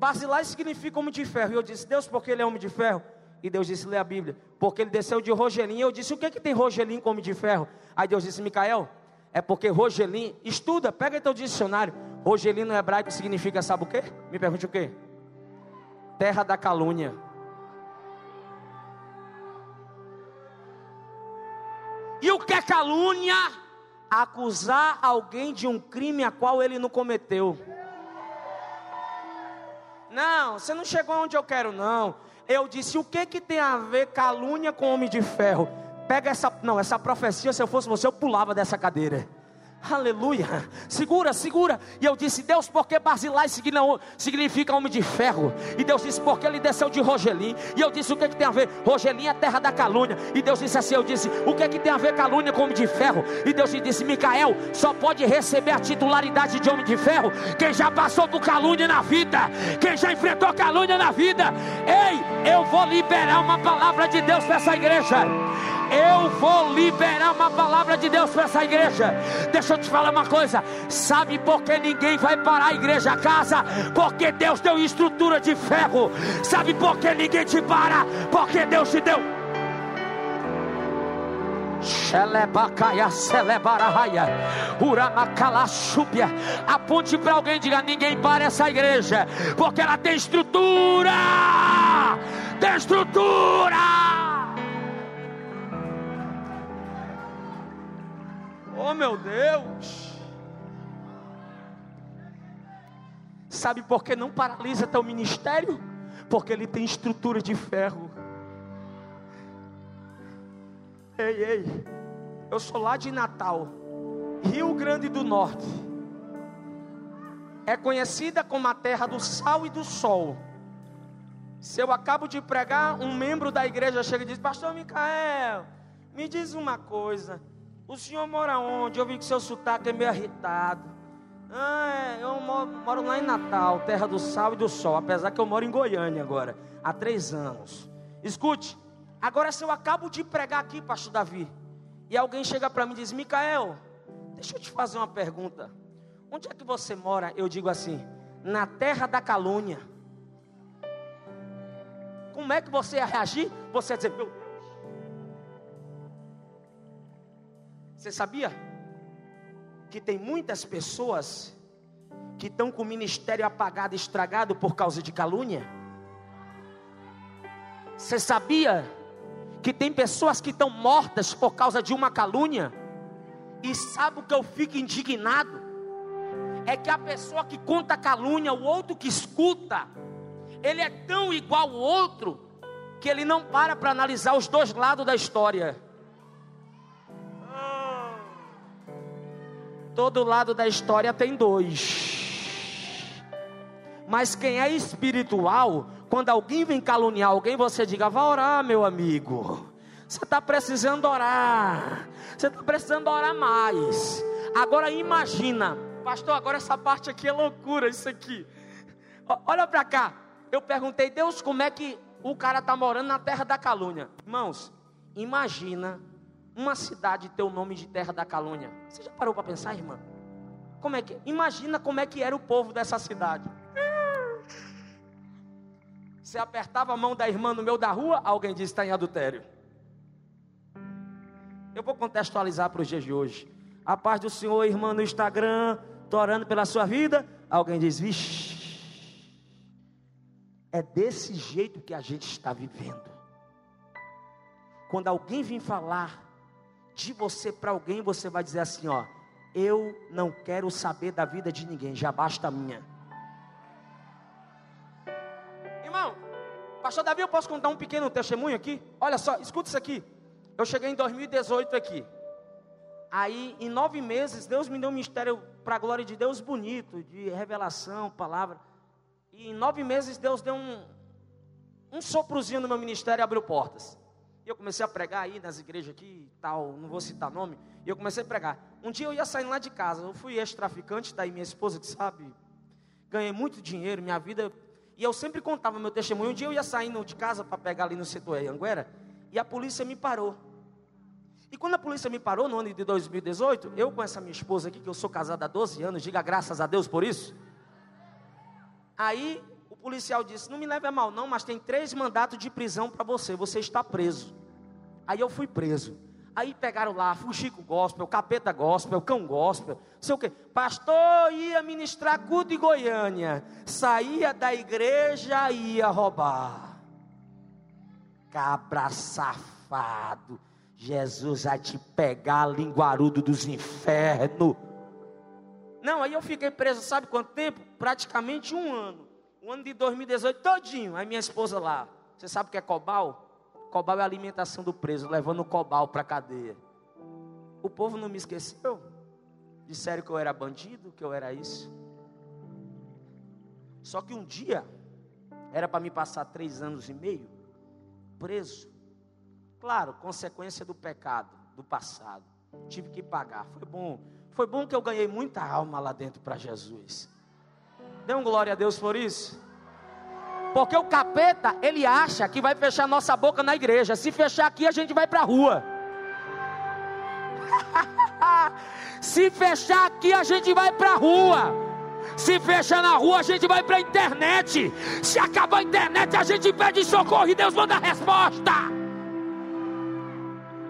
Basilai significa homem de ferro. E eu disse, Deus, por que ele é homem de ferro? E Deus disse, lê a Bíblia. Porque ele desceu de Rogelim. E eu disse, o que, que tem Rogelim com homem de ferro? Aí Deus disse, Micael, é porque Rogelim, estuda, pega o dicionário. Rogelim no hebraico significa, sabe o quê? Me pergunte o quê? Terra da calúnia. E o que é calúnia? Acusar alguém de um crime a qual ele não cometeu. Não, você não chegou onde eu quero, não. Eu disse, o que que tem a ver calúnia com homem de ferro? Pega essa, não, essa profecia, se eu fosse você, eu pulava dessa cadeira. Aleluia. Segura, segura. E eu disse, Deus, porque Basilai significa homem de ferro. E Deus disse, porque ele desceu de Rogelim. E eu disse, o que, que tem a ver? Rogelim é terra da calúnia. E Deus disse assim: eu disse, o que, que tem a ver calúnia com homem de ferro? E Deus disse, Micael, só pode receber a titularidade de homem de ferro quem já passou por calúnia na vida, quem já enfrentou calúnia na vida. Ei, eu vou liberar uma palavra de Deus para essa igreja. Eu vou liberar uma palavra de Deus para essa igreja. Deixa eu te falar uma coisa. Sabe por que ninguém vai parar a igreja a casa? Porque Deus deu estrutura de ferro. Sabe por que ninguém te para? Porque Deus te deu. Aponte para alguém e diga: ninguém para essa igreja, porque ela tem estrutura. Tem estrutura. Oh meu Deus! Sabe por que não paralisa teu ministério? Porque ele tem estrutura de ferro. Ei, ei, eu sou lá de Natal, Rio Grande do Norte. É conhecida como a terra do sal e do sol. Se eu acabo de pregar, um membro da igreja chega e diz: Pastor Micael, me diz uma coisa. O senhor mora onde? Eu vi que seu sotaque é meio irritado. Ah, é, eu moro, moro, lá em Natal, terra do sal e do sol. Apesar que eu moro em Goiânia agora, há três anos. Escute, agora se eu acabo de pregar aqui, pastor Davi, e alguém chega para mim e diz: Micael, deixa eu te fazer uma pergunta. Onde é que você mora? Eu digo assim: na terra da calúnia. Como é que você ia reagir? Você ia dizer: meu Você sabia que tem muitas pessoas que estão com o ministério apagado, estragado por causa de calúnia? Você sabia que tem pessoas que estão mortas por causa de uma calúnia? E sabe o que eu fico indignado? É que a pessoa que conta calúnia, o outro que escuta, ele é tão igual ao outro que ele não para para analisar os dois lados da história. Todo lado da história tem dois. Mas quem é espiritual, quando alguém vem caluniar alguém, você diga: vá orar, meu amigo. Você está precisando orar. Você está precisando orar mais. Agora imagina, pastor, agora essa parte aqui é loucura, isso aqui. Olha para cá. Eu perguntei, Deus, como é que o cara está morando na terra da calúnia? Irmãos, imagina uma cidade ter o nome de terra da calúnia. Você já parou para pensar, irmã? Como é que? Imagina como é que era o povo dessa cidade. Você apertava a mão da irmã no meio da rua, alguém disse está em adultério. Eu vou contextualizar para os dias de hoje. A paz do Senhor, irmã, no Instagram, estou orando pela sua vida. Alguém diz, vixe, é desse jeito que a gente está vivendo. Quando alguém vem falar de você para alguém, você vai dizer assim: ó, eu não quero saber da vida de ninguém, já basta a minha. Irmão, Pastor Davi, eu posso contar um pequeno testemunho aqui? Olha só, escuta isso aqui. Eu cheguei em 2018 aqui. Aí, em nove meses, Deus me deu um ministério para a glória de Deus bonito, de revelação, palavra. E em nove meses, Deus deu um, um soprozinho no meu ministério e abriu portas. E eu comecei a pregar aí nas igrejas aqui e tal, não vou citar nome. E eu comecei a pregar. Um dia eu ia saindo lá de casa, eu fui ex-traficante, daí minha esposa que sabe, ganhei muito dinheiro, minha vida. E eu sempre contava meu testemunho. Um dia eu ia saindo de casa para pegar ali no setor Anguera, e a polícia me parou. E quando a polícia me parou no ano de 2018, eu com essa minha esposa aqui, que eu sou casado há 12 anos, diga graças a Deus por isso. Aí policial disse: Não me leve a mal, não, mas tem três mandatos de prisão para você, você está preso. Aí eu fui preso. Aí pegaram lá, Fuxico Gospel, Capeta Gospel, Cão Gospel, sei o quê. Pastor ia ministrar culto em Goiânia, saía da igreja e ia roubar. Cabra safado, Jesus vai te pegar, linguarudo dos infernos. Não, aí eu fiquei preso, sabe quanto tempo? Praticamente um ano. O ano de 2018 todinho. Aí minha esposa lá, você sabe o que é cobal? Cobal é a alimentação do preso, levando o cobal para a cadeia. O povo não me esqueceu. Disseram que eu era bandido, que eu era isso. Só que um dia, era para me passar três anos e meio, preso. Claro, consequência do pecado, do passado. Tive que pagar. Foi bom. Foi bom que eu ganhei muita alma lá dentro para Jesus. Dê um glória a Deus por isso. Porque o capeta, ele acha que vai fechar nossa boca na igreja. Se fechar aqui, a gente vai para a rua. Se fechar aqui, a gente vai para a rua. Se fechar na rua, a gente vai para a internet. Se acabar a internet, a gente pede socorro e Deus manda a resposta.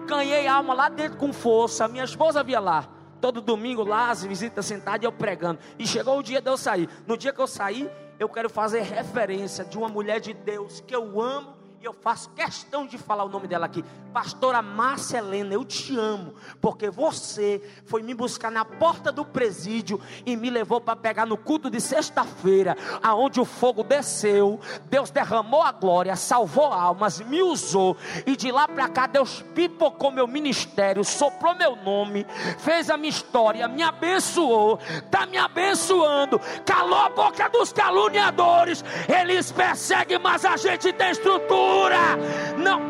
Ganhei alma lá dentro com força. Minha esposa via lá. Todo domingo lá, as visitas sentadas e eu pregando. E chegou o dia de eu sair. No dia que eu saí, eu quero fazer referência de uma mulher de Deus que eu amo e eu faço questão de falar o nome dela aqui. Pastora Márcia Helena, eu te amo, porque você foi me buscar na porta do presídio e me levou para pegar no culto de sexta-feira, aonde o fogo desceu, Deus derramou a glória, salvou almas, me usou, e de lá para cá Deus pipocou meu ministério, soprou meu nome, fez a minha história, me abençoou, está me abençoando, calou a boca dos caluniadores, eles perseguem, mas a gente tem estrutura não.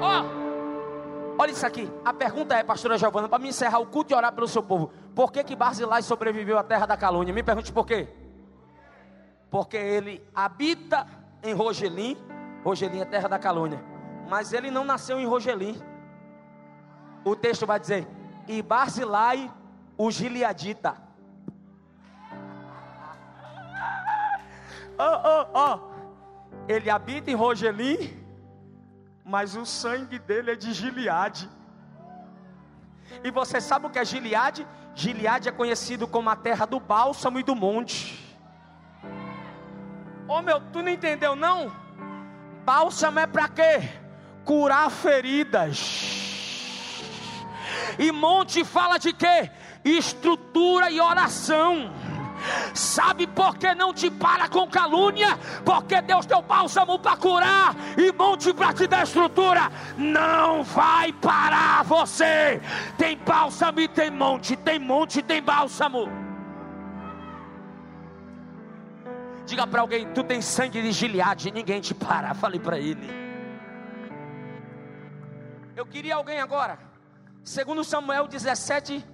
Ó, oh, olha isso aqui. A pergunta é, pastora Giovana, para me encerrar o culto e orar pelo seu povo. Por que que Barzilai sobreviveu à terra da calúnia? Me pergunte por quê. Porque ele habita em Rogelim. Rogelim é terra da calúnia. Mas ele não nasceu em Rogelim. O texto vai dizer: E Barzilai, o Gileadita. Oh, oh, oh ele habita em Rogelim, mas o sangue dele é de Gileade. E você sabe o que é Gileade? Gileade é conhecido como a terra do bálsamo e do monte. Ô oh, meu, tu não entendeu não? Bálsamo é para quê? Curar feridas. E monte fala de quê? Estrutura e oração. Sabe por que não te para com calúnia? Porque Deus deu bálsamo para curar e monte para te dar estrutura. Não vai parar você. Tem bálsamo e tem monte, tem monte e tem bálsamo. Diga para alguém, tu tem sangue de Gileade, ninguém te para. Fale para ele. Eu queria alguém agora. Segundo Samuel 17,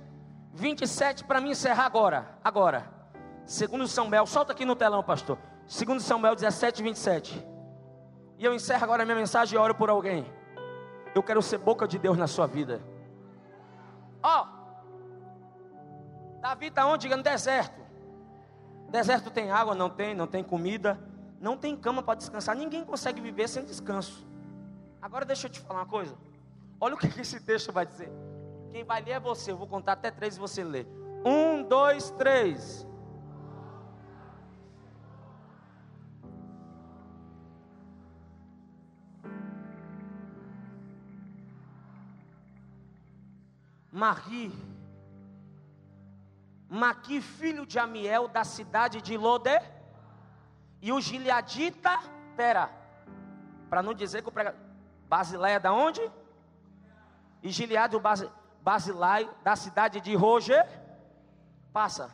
27, para mim encerrar agora. Agora. Segundo Samuel, solta aqui no telão, pastor. Segundo Samuel 17, 27. E eu encerro agora a minha mensagem e oro por alguém. Eu quero ser boca de Deus na sua vida. Ó, oh, Davi está onde? Diga no deserto. Deserto tem água? Não tem, não tem comida, não tem cama para descansar. Ninguém consegue viver sem descanso. Agora deixa eu te falar uma coisa. Olha o que esse texto vai dizer. Quem vai ler é você. Eu vou contar até três e você lê. Um, dois, três. Mari, Maqui, filho de Amiel, da cidade de Lode, e o Gileadita, pera, para não dizer que o pregador, Basileia é da onde? E Gileade, o Bas, Basilai, da cidade de Roger, passa.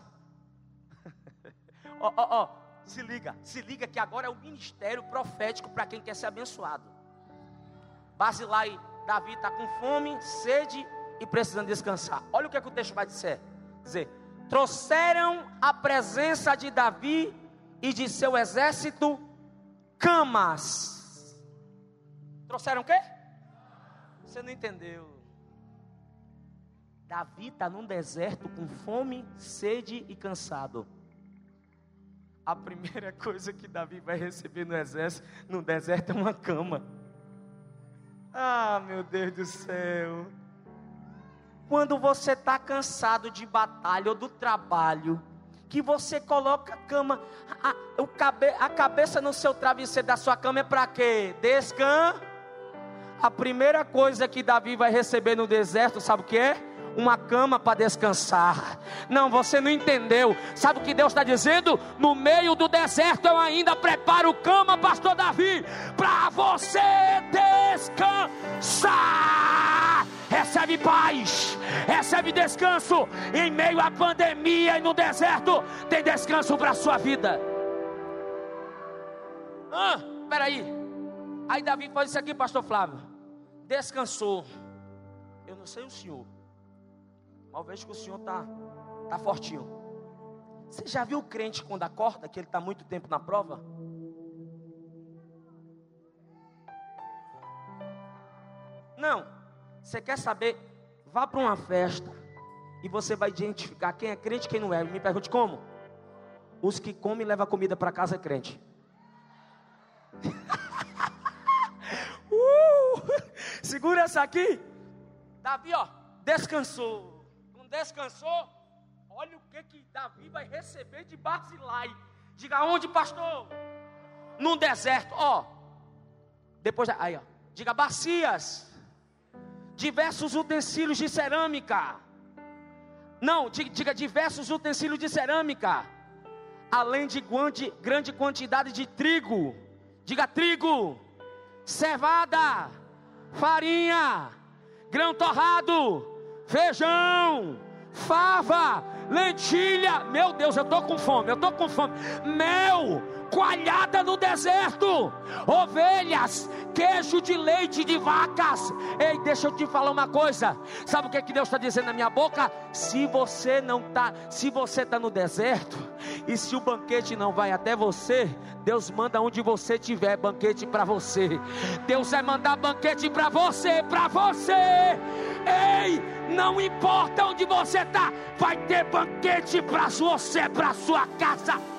Ó, ó, ó, se liga, se liga que agora é o ministério profético para quem quer ser abençoado. Basilai, Davi está com fome, sede e precisando descansar. Olha o que, é que o texto vai dizer. dizer: trouxeram a presença de Davi e de seu exército camas. Trouxeram o quê? Você não entendeu. Davi está num deserto com fome, sede e cansado. A primeira coisa que Davi vai receber no exército, no deserto, é uma cama. Ah, meu Deus do céu. Quando você está cansado de batalha ou do trabalho, que você coloca a cama, a, o cabe, a cabeça no seu travesseiro da sua cama é para quê? Descansa. A primeira coisa que Davi vai receber no deserto, sabe o que é? uma cama para descansar. Não, você não entendeu. Sabe o que Deus está dizendo? No meio do deserto eu ainda preparo cama, pastor Davi, para você descansar. Recebe paz, recebe descanso. Em meio à pandemia e no deserto, tem descanso para a sua vida. Ah, peraí. Aí Davi faz isso aqui, pastor Flávio. Descansou. Eu não sei o senhor. Mas vejo que o senhor está tá fortinho. Você já viu o crente quando acorda, que ele está muito tempo na prova? Não. Você quer saber? Vá para uma festa e você vai identificar quem é crente e quem não é. Me pergunte como? Os que comem e levam comida para casa é crente. uh, segura essa aqui. Davi, ó, descansou descansou, olha o que, que Davi vai receber de Barzilai. Diga onde, pastor? Num deserto, ó. Depois, aí, ó. Diga bacias, diversos utensílios de cerâmica. Não, diga, diversos utensílios de cerâmica. Além de grande, grande quantidade de trigo. Diga trigo, cevada, farinha, grão torrado, feijão, fava, lentilha. Meu Deus, eu estou com fome, eu estou com fome. Mel, coalhada no deserto, ovelhas, queijo de leite de vacas. Ei, deixa eu te falar uma coisa. Sabe o que, é que Deus está dizendo na minha boca? Se você não está, se você está no deserto e se o banquete não vai até você, Deus manda onde você tiver banquete para você. Deus vai mandar banquete para você, para você. Ei, não importa onde você está, vai ter banquete para você, para sua casa.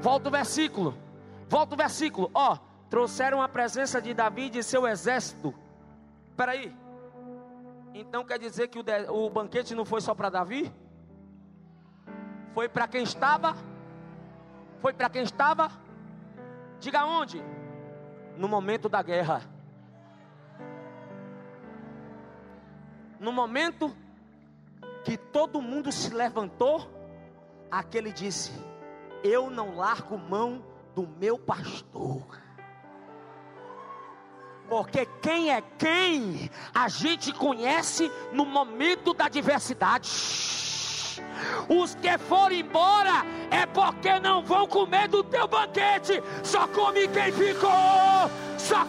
Volta o versículo. Volta o versículo. Ó, trouxeram a presença de Davi e seu exército. Espera aí. Então quer dizer que o, de, o banquete não foi só para Davi? Foi para quem estava? Foi para quem estava? Diga onde? No momento da guerra. No momento que todo mundo se levantou, aquele disse: Eu não largo mão do meu pastor. Porque quem é quem, a gente conhece no momento da adversidade. Os que foram embora é porque não vão comer do teu banquete, só come quem ficou. Só.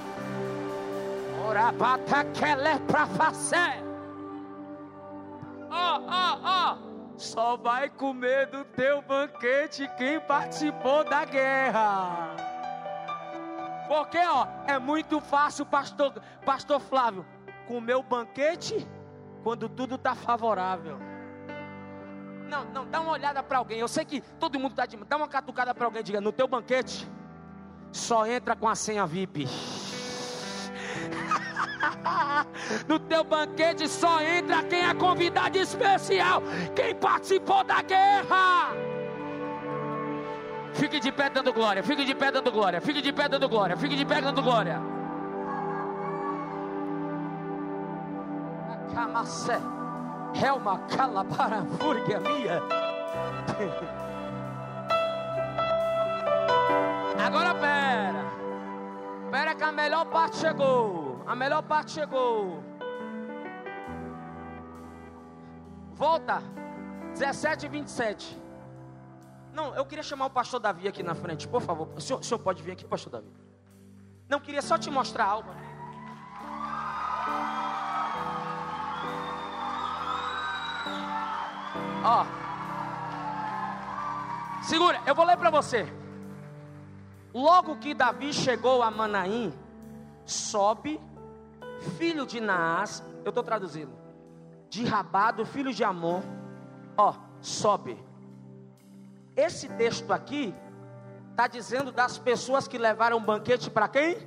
Ora, bata que é pra fazer. Ó, ó, ó. Só vai comer do teu banquete quem participou da guerra. Porque, ó, é muito fácil, pastor, pastor Flávio, comer o banquete quando tudo está favorável. Não, não, dá uma olhada para alguém. Eu sei que todo mundo está de. Dá uma catucada para alguém. Diga: no teu banquete, só entra com a senha VIP. no teu banquete só entra quem é convidado especial, quem participou da guerra. Fique de pé dando glória, fique de pé dando glória, fique de pé dando glória, fique de pé dando glória. Camacé, Helma Calabara, Fúria minha. Agora pera, pera que a melhor parte chegou, a melhor parte chegou. Volta, 17 e 27. Não, eu queria chamar o pastor Davi aqui na frente, por favor. O senhor, o senhor pode vir aqui, pastor Davi? Não, queria só te mostrar algo. Ó. Segura, eu vou ler para você. Logo que Davi chegou a Manaim, sobe, filho de Naás, eu estou traduzindo, de Rabado, filho de Amon, Ó, sobe. Esse texto aqui está dizendo das pessoas que levaram banquete para quem?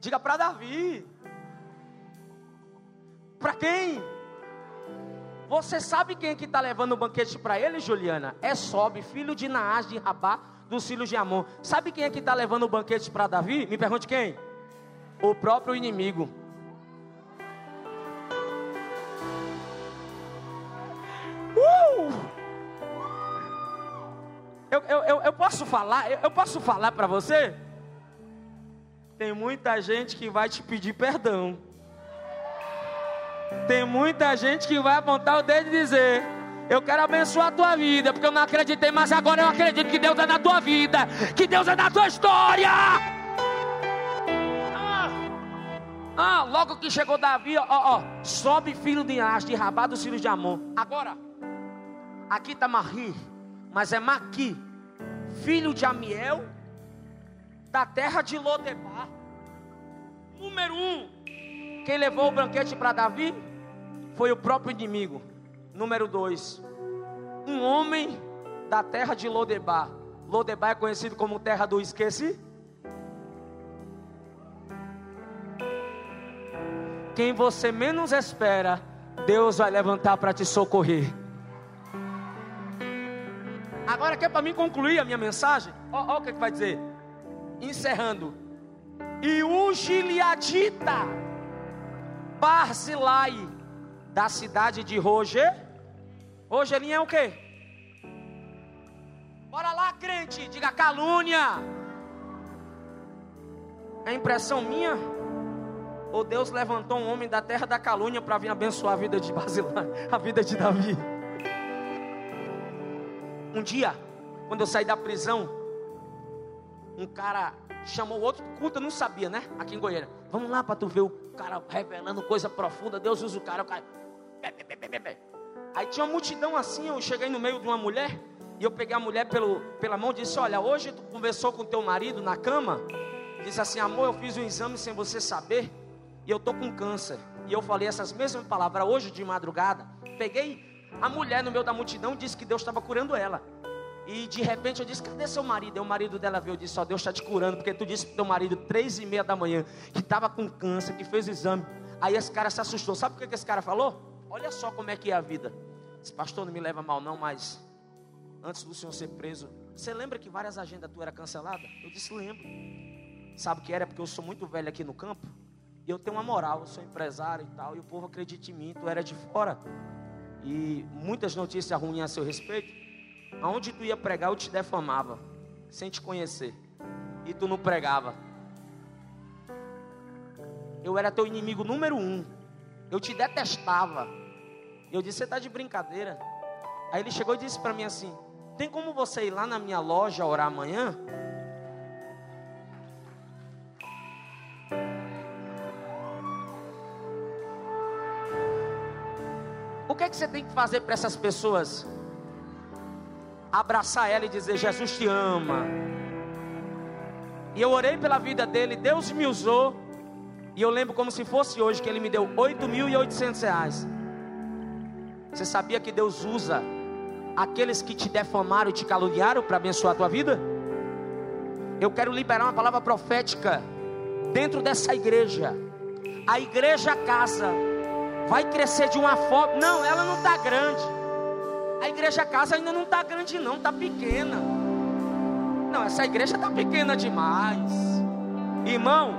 Diga para Davi. Para quem? Você sabe quem que está levando o banquete para ele, Juliana? É Sobe, filho de Naás de Rabá, dos filhos de Amon. Sabe quem é que está levando o banquete para Davi? Me pergunte quem? O próprio inimigo. Uh! Eu, eu, eu, posso falar? Eu, eu posso falar para você? Tem muita gente que vai te pedir perdão. Tem muita gente que vai apontar o dedo e dizer: Eu quero abençoar a tua vida, porque eu não acreditei, mas agora eu acredito que Deus é na tua vida, que Deus é na tua história. Ah logo que chegou Davi, ó, ó, sobe filho de As, de Rabá dos filhos de Amon. Agora, aqui está Marri, mas é Maqui, filho de Amiel, da terra de Lodebar. Número um, quem levou o banquete para Davi foi o próprio inimigo. Número dois, um homem da terra de Lodebar. Lodebar é conhecido como terra do esqueci. Quem você menos espera, Deus vai levantar para te socorrer. Agora que é para mim concluir a minha mensagem, olha o que, que vai dizer. Encerrando. E o Gileadita, Barzilai, da cidade de Roger. Rogelinho é o quê? Bora lá, crente, diga calúnia. É impressão minha? Ou Deus levantou um homem da terra da calúnia para vir abençoar a vida de Barzilai, a vida de Davi? Um dia, quando eu saí da prisão, um cara chamou outro culto, eu não sabia, né? Aqui em Goiânia. Vamos lá para tu ver o cara revelando coisa profunda. Deus usa o cara, o cara. Aí tinha uma multidão assim, eu cheguei no meio de uma mulher e eu peguei a mulher pelo, pela mão e disse: Olha, hoje tu conversou com teu marido na cama. Disse assim: Amor, eu fiz um exame sem você saber e eu tô com câncer. E eu falei essas mesmas palavras hoje de madrugada. Peguei a mulher no meio da multidão disse que Deus estava curando ela. E de repente eu disse: Cadê seu marido? E o marido dela veio e disse: Ó, Deus está te curando, porque tu disse para teu marido, três e meia da manhã, que estava com câncer, que fez exame. Aí esse cara se assustou. Sabe o que, que esse cara falou? Olha só como é que é a vida. Esse pastor não me leva mal, não, mas antes do senhor ser preso, você lembra que várias agendas tuas eram canceladas? Eu disse: Lembro. Sabe o que era? Porque eu sou muito velho aqui no campo. E eu tenho uma moral, eu sou empresário e tal. E o povo acredita em mim, tu era de fora e muitas notícias ruins a seu respeito, aonde tu ia pregar eu te defamava, sem te conhecer, e tu não pregava. Eu era teu inimigo número um, eu te detestava. Eu disse, você está de brincadeira. Aí ele chegou e disse para mim assim: Tem como você ir lá na minha loja orar amanhã? O que é que você tem que fazer para essas pessoas? Abraçar ela e dizer: Jesus te ama. E eu orei pela vida dele, Deus me usou. E eu lembro como se fosse hoje que ele me deu 8.800 reais. Você sabia que Deus usa aqueles que te defamaram e te caluniaram para abençoar a tua vida? Eu quero liberar uma palavra profética dentro dessa igreja. A igreja casa vai crescer de uma forma. Não, ela não está grande. A igreja casa ainda não está grande, não, está pequena. Não, essa igreja está pequena demais. Irmão,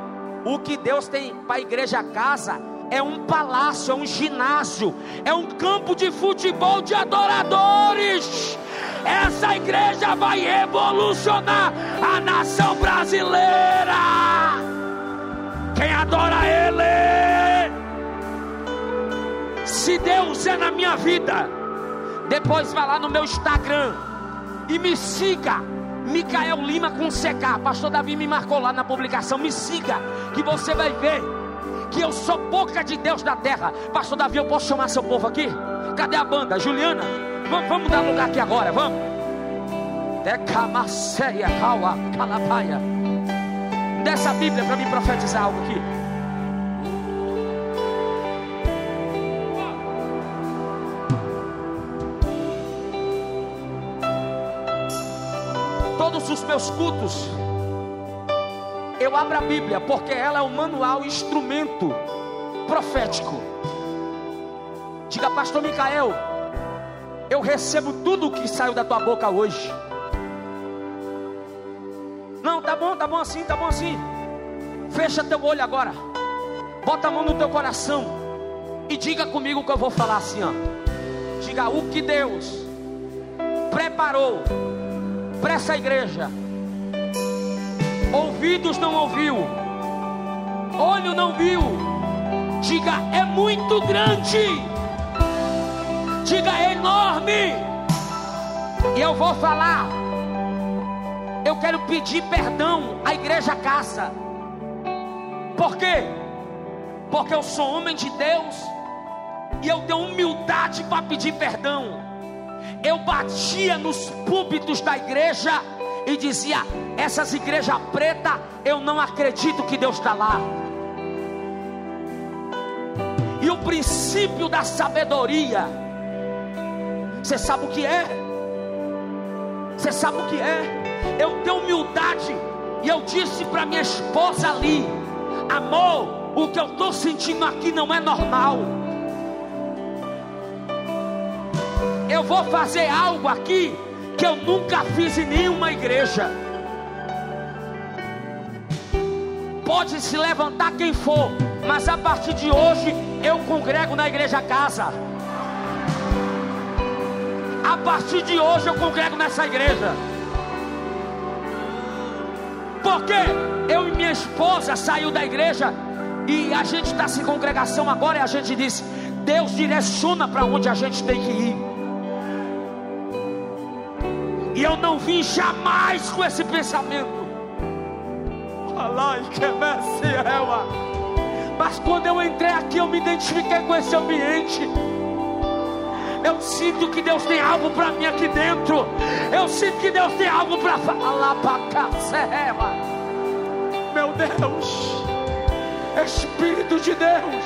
o que Deus tem para a igreja casa é um palácio, é um ginásio, é um campo de futebol de adoradores. Essa igreja vai revolucionar a nação brasileira. Quem adora Ele se Deus é na minha vida, depois vá lá no meu Instagram e me siga. Micael Lima com CK. Pastor Davi me marcou lá na publicação. Me siga, que você vai ver que eu sou boca de Deus da terra. Pastor Davi, eu posso chamar seu povo aqui? Cadê a banda? Juliana, vamos, vamos dar lugar aqui agora, vamos. Decamaceia, Calapaia. Dessa Bíblia para me profetizar algo aqui. Todos os meus cultos, eu abro a Bíblia, porque ela é o manual, o instrumento profético. Diga, Pastor Micael, eu recebo tudo o que saiu da tua boca hoje. Não, tá bom, tá bom assim, tá bom assim. Fecha teu olho agora. Bota a mão no teu coração. E diga comigo que eu vou falar assim, ó. Diga o que Deus preparou para essa igreja. Ouvidos não ouviu, olho não viu. Diga é muito grande. Diga é enorme. E eu vou falar. Eu quero pedir perdão à igreja casa. Por quê? Porque eu sou homem de Deus e eu tenho humildade para pedir perdão. Eu batia nos púlpitos da igreja e dizia: essas igrejas preta, eu não acredito que Deus está lá. E o princípio da sabedoria, você sabe o que é? Você sabe o que é? Eu tenho humildade e eu disse para minha esposa ali: amor, o que eu estou sentindo aqui não é normal. Eu vou fazer algo aqui que eu nunca fiz em nenhuma igreja. Pode se levantar quem for, mas a partir de hoje eu congrego na igreja casa. A partir de hoje eu congrego nessa igreja. Porque eu e minha esposa saiu da igreja e a gente está sem congregação agora e a gente disse: Deus direciona para onde a gente tem que ir. E eu não vim jamais com esse pensamento. Mas quando eu entrei aqui, eu me identifiquei com esse ambiente. Eu sinto que Deus tem algo para mim aqui dentro. Eu sinto que Deus tem algo para falar para. Meu Deus. Espírito de Deus.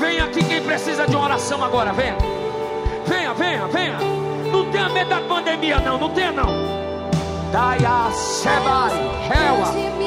Venha aqui quem precisa de uma oração agora, venha. Venha, venha, venha. Não tenha medo da pandemia, não, não tenha não. Daia Sebai, Rewa.